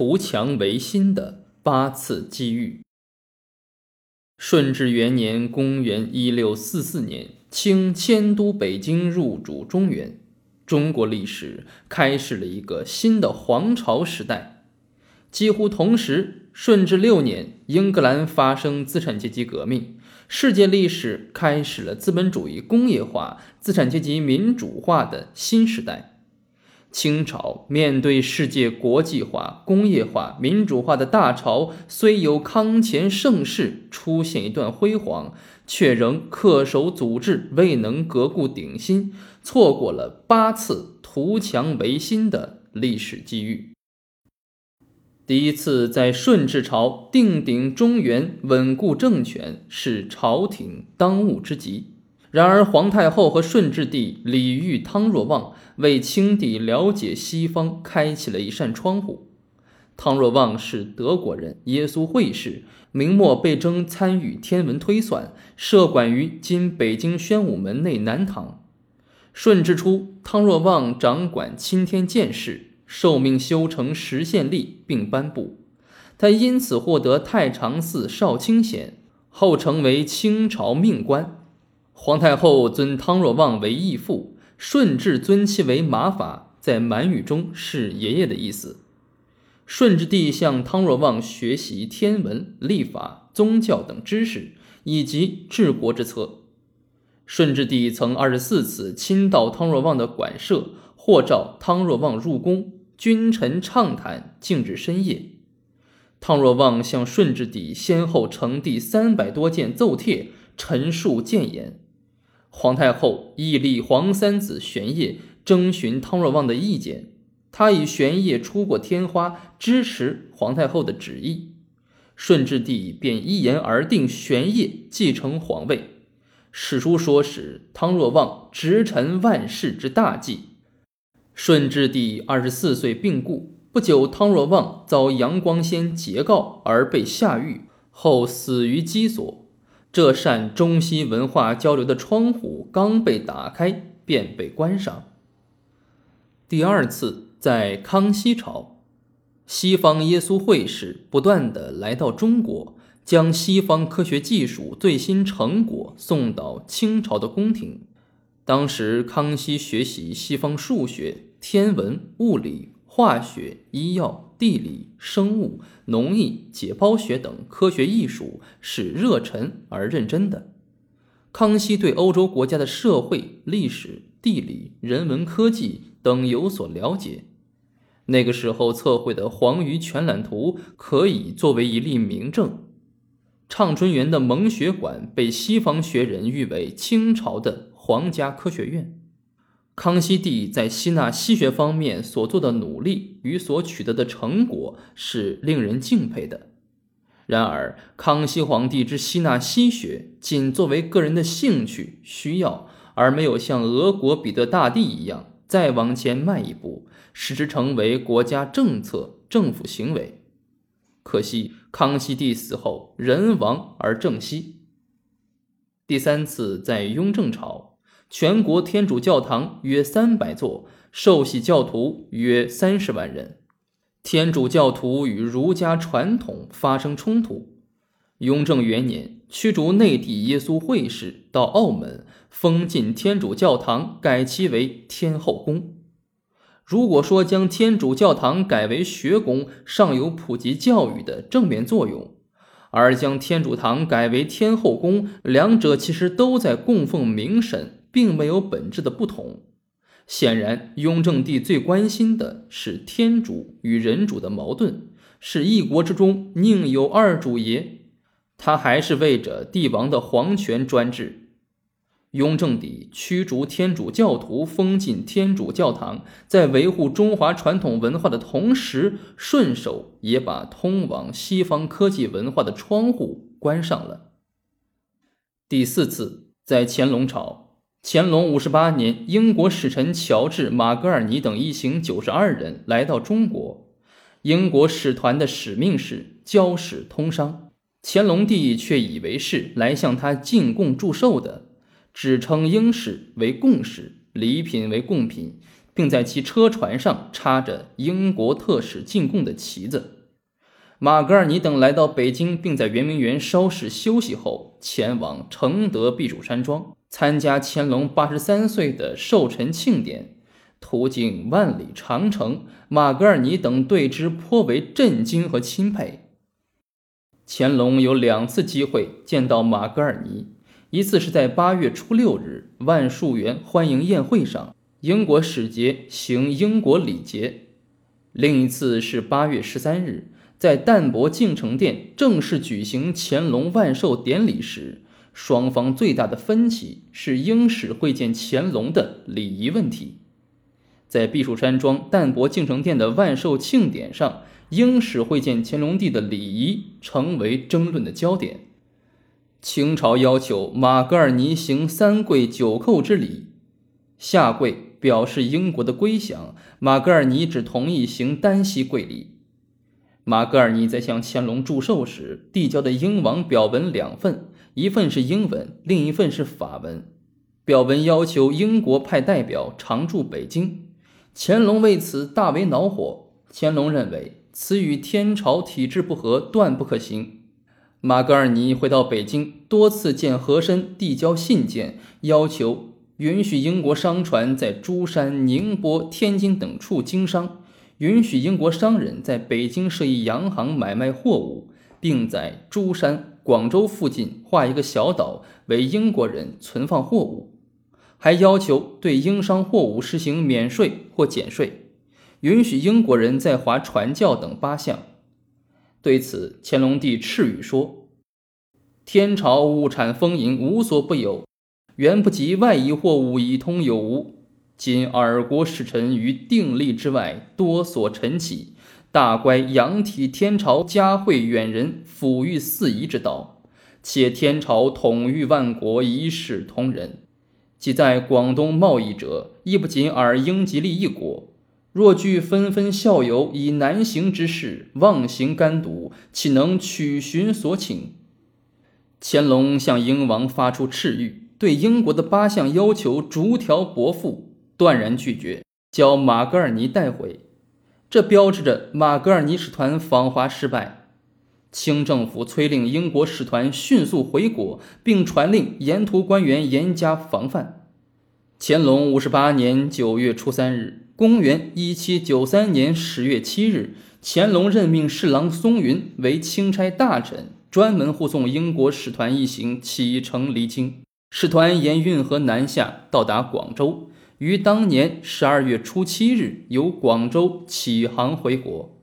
图强维新的八次机遇。顺治元年（公元1644年），清迁都北京，入主中原，中国历史开始了一个新的皇朝时代。几乎同时，顺治六年，英格兰发生资产阶级革命，世界历史开始了资本主义工业化、资产阶级民主化的新时代。清朝面对世界国际化、工业化、民主化的大潮，虽有康乾盛世出现一段辉煌，却仍恪守祖制，未能革故鼎新，错过了八次图强维新的历史机遇。第一次在顺治朝定鼎中原、稳固政权，是朝廷当务之急。然而，皇太后和顺治帝李煜、汤若望为清帝了解西方开启了一扇窗户。汤若望是德国人，耶稣会士，明末被征参与天文推算，设馆于今北京宣武门内南堂。顺治初，汤若望掌管钦天监事，受命修成实宪历，并颁布，他因此获得太常寺少卿衔，后成为清朝命官。皇太后尊汤若望为义父，顺治尊其为马法，在满语中是爷爷的意思。顺治帝向汤若望学习天文、历法、宗教等知识，以及治国之策。顺治帝曾二十四次亲到汤若望的馆舍，或召汤若望入宫，君臣畅谈，静至深夜。汤若望向顺治帝先后呈递三百多件奏帖，陈述谏言。皇太后亦立皇三子玄烨征询汤若望的意见，他以玄烨出过天花，支持皇太后的旨意。顺治帝便一言而定，玄烨继承皇位。史书说是汤若望直陈万世之大计。顺治帝二十四岁病故，不久，汤若望遭杨光先截告而被下狱，后死于羁所。这扇中西文化交流的窗户刚被打开，便被关上。第二次，在康熙朝，西方耶稣会士不断的来到中国，将西方科学技术最新成果送到清朝的宫廷。当时，康熙学习西方数学、天文、物理。化学、医药、地理、生物、农艺、解剖学等科学艺术是热忱而认真的。康熙对欧洲国家的社会、历史、地理、人文、科技等有所了解。那个时候测绘的《黄鱼全览图》可以作为一例明证。畅春园的蒙学馆被西方学人誉为清朝的皇家科学院。康熙帝在吸纳西学方面所做的努力与所取得的成果是令人敬佩的。然而，康熙皇帝之吸纳西学，仅作为个人的兴趣需要，而没有像俄国彼得大帝一样再往前迈一步，使之成为国家政策、政府行为。可惜，康熙帝死后人亡而政息。第三次在雍正朝。全国天主教堂约三百座，受洗教徒约三十万人。天主教徒与儒家传统发生冲突。雍正元年，驱逐内地耶稣会士到澳门，封禁天主教堂，改其为天后宫。如果说将天主教堂改为学宫，尚有普及教育的正面作用。而将天主堂改为天后宫，两者其实都在供奉明神，并没有本质的不同。显然，雍正帝最关心的是天主与人主的矛盾，是一国之中宁有二主爷，他还是为着帝王的皇权专制。雍正帝驱逐天主教徒，封禁天主教堂，在维护中华传统文化的同时，顺手也把通往西方科技文化的窗户关上了。第四次，在乾隆朝，乾隆五十八年，英国使臣乔治·马格尔尼等一行九十二人来到中国，英国使团的使命是交使通商，乾隆帝却以为是来向他进贡祝寿的。只称英使为贡使，礼品为贡品，并在其车船上插着英国特使进贡的旗子。马格尔尼等来到北京，并在圆明园稍事休息后，前往承德避暑山庄参加乾隆八十三岁的寿辰庆典。途经万里长城，马格尔尼等对之颇为震惊和钦佩。乾隆有两次机会见到马格尔尼，一次是在八月初六日万树园欢迎宴会上，英国使节行英国礼节；另一次是八月十三日。在淡泊敬诚殿正式举行乾隆万寿典礼时，双方最大的分歧是英使会见乾隆的礼仪问题。在避暑山庄淡泊敬诚殿的万寿庆典上，英使会见乾隆帝的礼仪成为争论的焦点。清朝要求马格尔尼行三跪九叩之礼，下跪表示英国的归降，马格尔尼只同意行单膝跪礼。马格尔尼在向乾隆祝寿时递交的英王表文两份，一份是英文，另一份是法文。表文要求英国派代表常驻北京，乾隆为此大为恼火。乾隆认为此与天朝体制不合，断不可行。马格尔尼回到北京，多次见和珅，递交信件，要求允许英国商船在珠山、宁波、天津等处经商。允许英国商人在北京设一洋行买卖货物，并在珠山、广州附近划一个小岛为英国人存放货物，还要求对英商货物实行免税或减税，允许英国人在华传教等八项。对此，乾隆帝敕语说：“天朝物产丰盈，无所不有，远不及外夷货物以通有无。”今尔国使臣于定力之外多所陈起，大乖仰体天朝嘉惠远人抚育四夷之道，且天朝统御万国一视同仁，即在广东贸易者亦不仅尔英吉利一国。若据纷纷效友以难行之事妄行干渎，岂能取寻所请？乾隆向英王发出敕谕，对英国的八项要求逐条驳复。断然拒绝将马格尔尼带回，这标志着马格尔尼使团访华失败。清政府催令英国使团迅速回国，并传令沿途官员严加防范。乾隆五十八年九月初三日，公元一七九三年十月七日，乾隆任命侍郎松云为钦差大臣，专门护送英国使团一行启程离京。使团沿运河南下，到达广州。于当年十二月初七日由广州启航回国。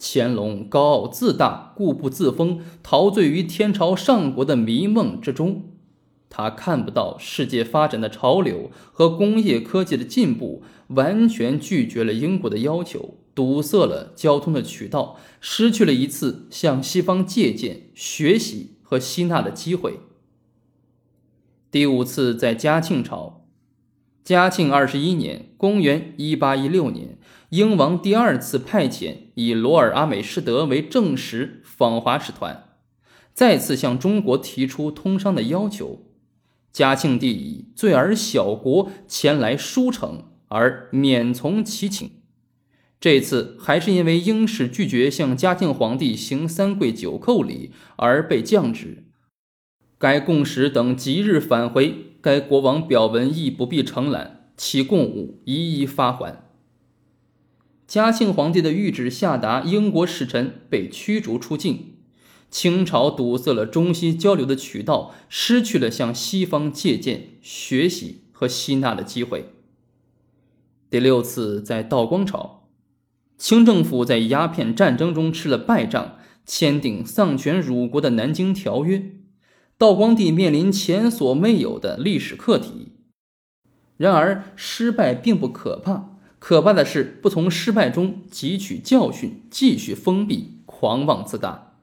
乾隆高傲自大、固步自封，陶醉于天朝上国的迷梦之中。他看不到世界发展的潮流和工业科技的进步，完全拒绝了英国的要求，堵塞了交通的渠道，失去了一次向西方借鉴、学习和吸纳的机会。第五次在嘉庆朝。嘉庆二十一年（公元一八一六年），英王第二次派遣以罗尔阿美士德为正使访华使团，再次向中国提出通商的要求。嘉庆帝以罪而小国前来书城，而免从其请。这次还是因为英使拒绝向嘉庆皇帝行三跪九叩礼而被降职。该贡使等即日返回。该国王表文亦不必承揽，其贡物一一发还。嘉庆皇帝的谕旨下达，英国使臣被驱逐出境，清朝堵塞了中西交流的渠道，失去了向西方借鉴、学习和吸纳的机会。第六次在道光朝，清政府在鸦片战争中吃了败仗，签订丧权辱国的《南京条约》。道光帝面临前所未有的历史课题。然而，失败并不可怕，可怕的是不从失败中汲取教训，继续封闭、狂妄自大。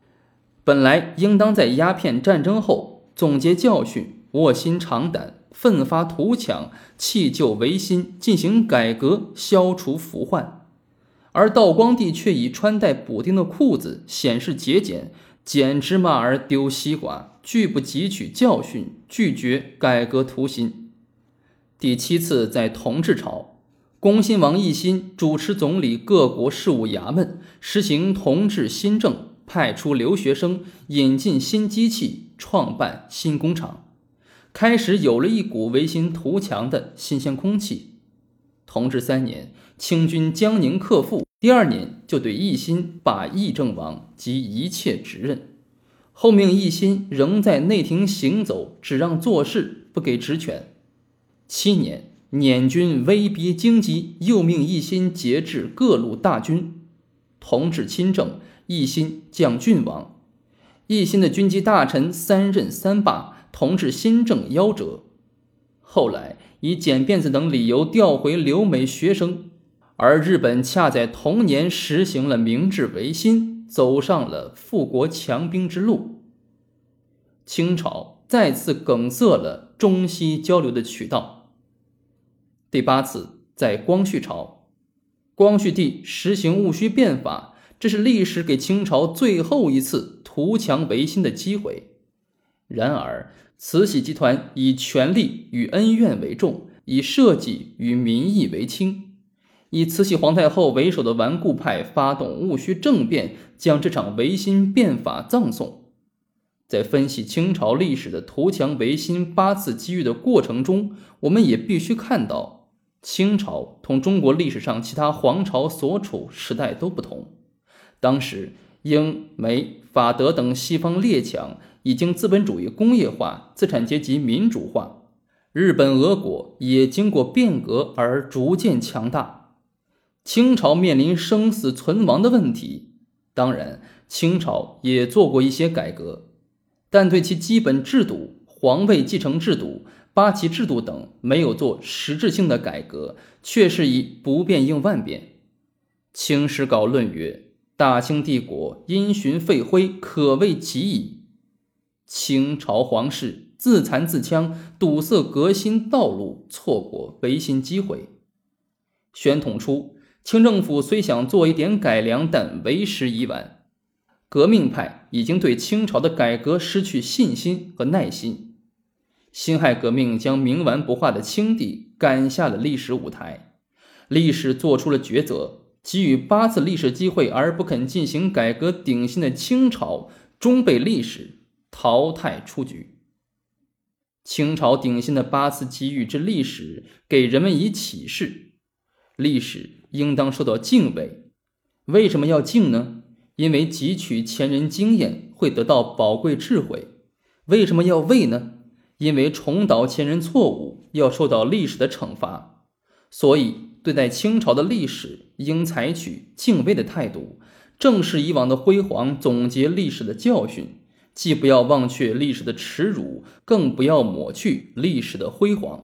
本来应当在鸦片战争后总结教训，卧薪尝胆，奋发图强，弃旧维新，进行改革，消除腐患。而道光帝却以穿戴补丁的裤子显示节俭。捡芝麻而丢西瓜，拒不汲取教训，拒绝改革图新。第七次在同治朝，恭亲王奕欣主持总理各国事务衙门，实行同治新政，派出留学生，引进新机器，创办新工厂，开始有了一股维新图强的新鲜空气。同治三年，清军江宁克复，第二年就对奕欣罢议政王及一切职任。后命一心仍在内廷行走，只让做事，不给职权。七年，捻军威逼京畿，又命一心节制各路大军。同治亲政，一心降郡王。一心的军机大臣三任三罢，同治新政夭折。后来以剪辫子等理由调回留美学生，而日本恰在同年实行了明治维新。走上了富国强兵之路，清朝再次梗塞了中西交流的渠道。第八次，在光绪朝，光绪帝实行戊戌变法，这是历史给清朝最后一次图强维新的机会。然而，慈禧集团以权力与恩怨为重，以社稷与民意为轻。以慈禧皇太后为首的顽固派发动戊戌政变，将这场维新变法葬送。在分析清朝历史的图强维新八次机遇的过程中，我们也必须看到，清朝同中国历史上其他皇朝所处时代都不同。当时，英、美、法、德等西方列强已经资本主义工业化，资产阶级民主化；日本、俄国也经过变革而逐渐强大。清朝面临生死存亡的问题，当然，清朝也做过一些改革，但对其基本制度、皇位继承制度、八旗制度等没有做实质性的改革，却是以不变应万变。《清史稿》论曰：“大清帝国因循废灰，可谓极矣。清朝皇室自残自戕，堵塞革新道路，错过维新机会。”宣统初。清政府虽想做一点改良，但为时已晚。革命派已经对清朝的改革失去信心和耐心。辛亥革命将冥顽不化的清帝赶下了历史舞台。历史做出了抉择：给予八次历史机会而不肯进行改革鼎新的清朝，终被历史淘汰出局。清朝鼎新的八次机遇之历史，给人们以启示：历史。应当受到敬畏。为什么要敬呢？因为汲取前人经验会得到宝贵智慧。为什么要畏呢？因为重蹈前人错误要受到历史的惩罚。所以，对待清朝的历史，应采取敬畏的态度，正视以往的辉煌，总结历史的教训。既不要忘却历史的耻辱，更不要抹去历史的辉煌。